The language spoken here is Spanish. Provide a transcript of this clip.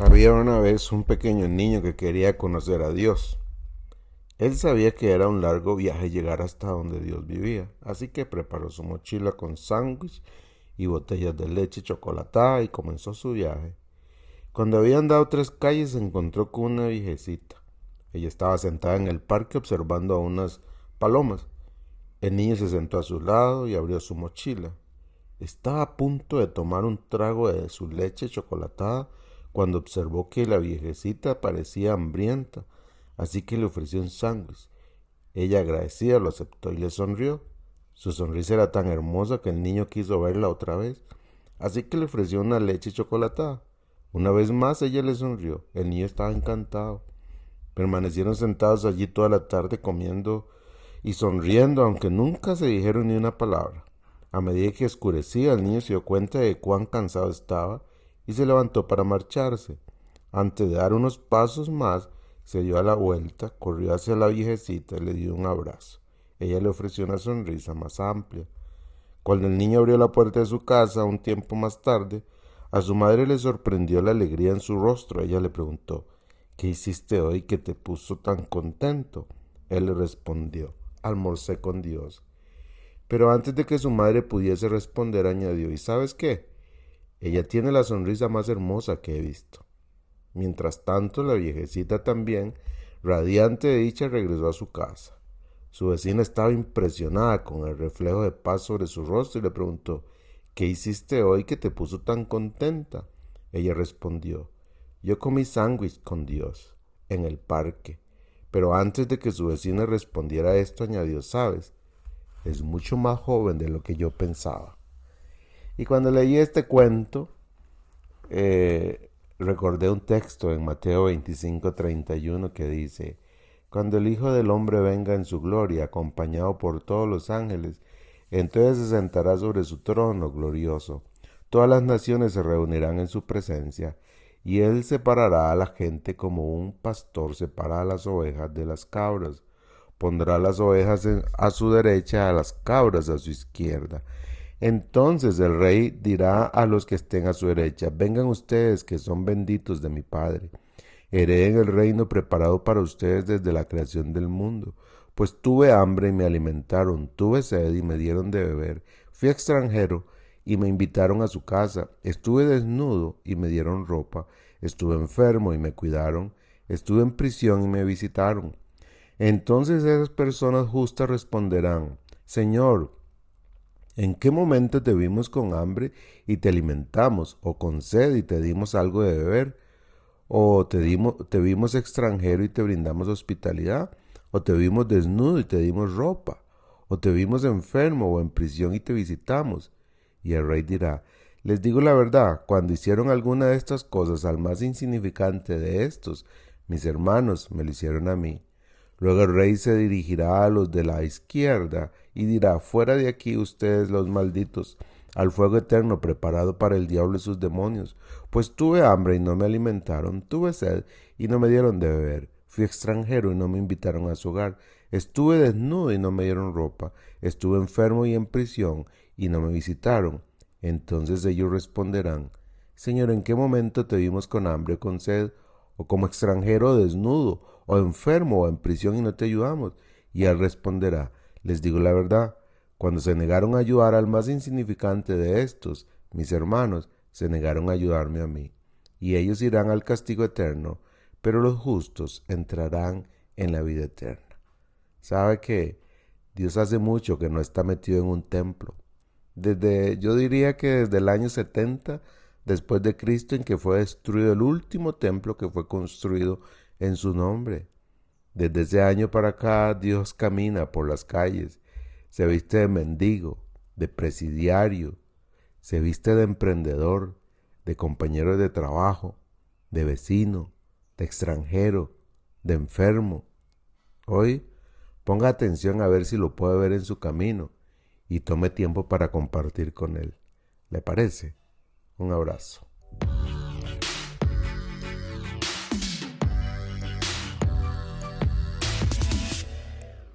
Había una vez un pequeño niño que quería conocer a Dios. Él sabía que era un largo viaje llegar hasta donde Dios vivía, así que preparó su mochila con sándwich y botellas de leche chocolatada y comenzó su viaje. Cuando había andado tres calles se encontró con una viejecita. Ella estaba sentada en el parque observando a unas palomas. El niño se sentó a su lado y abrió su mochila. Estaba a punto de tomar un trago de su leche chocolatada cuando observó que la viejecita parecía hambrienta, así que le ofreció un sándwich. Ella agradecida lo aceptó y le sonrió. Su sonrisa era tan hermosa que el niño quiso verla otra vez, así que le ofreció una leche chocolatada. Una vez más ella le sonrió. El niño estaba encantado. Permanecieron sentados allí toda la tarde comiendo y sonriendo, aunque nunca se dijeron ni una palabra. A medida que oscurecía, el niño se dio cuenta de cuán cansado estaba y se levantó para marcharse. Antes de dar unos pasos más, se dio a la vuelta, corrió hacia la viejecita y le dio un abrazo. Ella le ofreció una sonrisa más amplia. Cuando el niño abrió la puerta de su casa un tiempo más tarde, a su madre le sorprendió la alegría en su rostro. Ella le preguntó ¿Qué hiciste hoy que te puso tan contento? Él le respondió Almorcé con Dios. Pero antes de que su madre pudiese responder, añadió ¿Y sabes qué? Ella tiene la sonrisa más hermosa que he visto. Mientras tanto, la viejecita también, radiante de dicha, regresó a su casa. Su vecina estaba impresionada con el reflejo de paz sobre su rostro y le preguntó ¿Qué hiciste hoy que te puso tan contenta? Ella respondió Yo comí sándwich con Dios en el parque. Pero antes de que su vecina respondiera esto, añadió ¿Sabes? Es mucho más joven de lo que yo pensaba. Y cuando leí este cuento, eh, recordé un texto en Mateo 25, 31 que dice, Cuando el Hijo del Hombre venga en su gloria, acompañado por todos los ángeles, entonces se sentará sobre su trono glorioso. Todas las naciones se reunirán en su presencia, y él separará a la gente como un pastor separa a las ovejas de las cabras. Pondrá las ovejas a su derecha, a las cabras a su izquierda. Entonces el rey dirá a los que estén a su derecha, vengan ustedes que son benditos de mi Padre, hereden el reino preparado para ustedes desde la creación del mundo, pues tuve hambre y me alimentaron, tuve sed y me dieron de beber, fui extranjero y me invitaron a su casa, estuve desnudo y me dieron ropa, estuve enfermo y me cuidaron, estuve en prisión y me visitaron. Entonces esas personas justas responderán, Señor, ¿En qué momento te vimos con hambre y te alimentamos, o con sed y te dimos algo de beber? ¿O te, dimos, vimos extranjero y te brindamos hospitalidad? ¿O te vimos desnudo y te dimos ropa? ¿O te vimos enfermo o en prisión y te visitamos? Y el rey dirá, les digo la verdad, cuando hicieron alguna de estas cosas al más insignificante de estos, mis hermanos me lo hicieron a mí. Luego el rey se dirigirá a los de la izquierda y dirá, fuera de aquí ustedes los malditos, al fuego eterno preparado para el diablo y sus demonios, pues tuve hambre y no me alimentaron, tuve sed y no me dieron de beber, fui extranjero y no me invitaron a su hogar, estuve desnudo y no me dieron ropa, estuve enfermo y en prisión y no me visitaron. Entonces ellos responderán, Señor, ¿en qué momento te vimos con hambre o con sed, o como extranjero desnudo, o enfermo, o en prisión y no te ayudamos? Y él responderá, les digo la verdad, cuando se negaron a ayudar al más insignificante de estos, mis hermanos, se negaron a ayudarme a mí. Y ellos irán al castigo eterno, pero los justos entrarán en la vida eterna. ¿Sabe que Dios hace mucho que no está metido en un templo? Desde, yo diría que desde el año 70 después de Cristo en que fue destruido el último templo que fue construido en su nombre. Desde ese año para acá Dios camina por las calles, se viste de mendigo, de presidiario, se viste de emprendedor, de compañero de trabajo, de vecino, de extranjero, de enfermo. Hoy ponga atención a ver si lo puede ver en su camino y tome tiempo para compartir con él. ¿Le parece? Un abrazo.